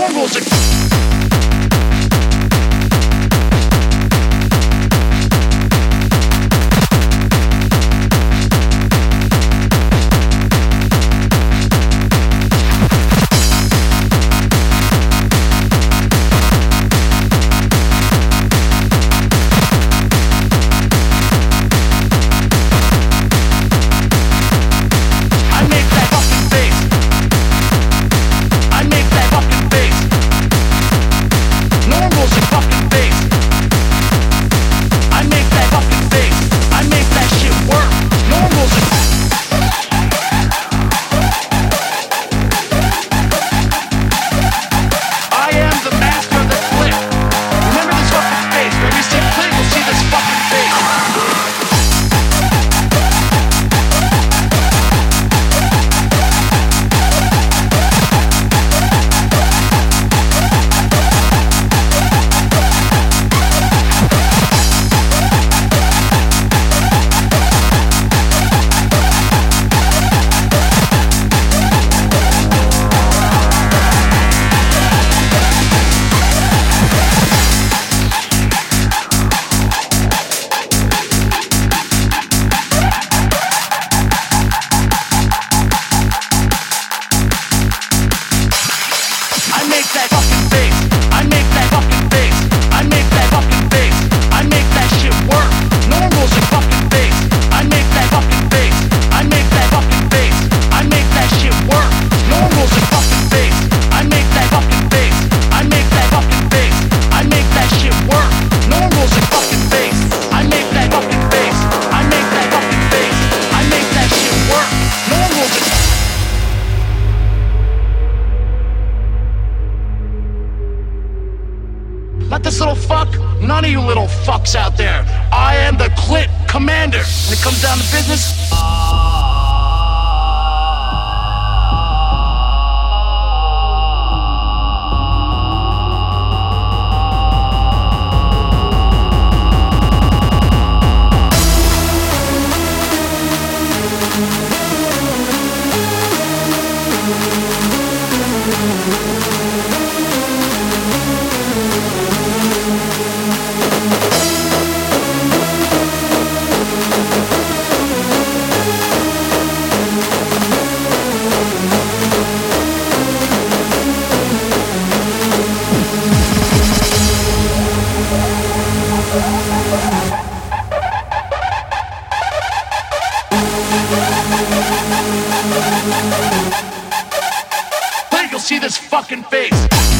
more rules. little fuck? None of you little fucks out there. I am the clit commander. When it comes down to business, Wait, you'll see this fucking face.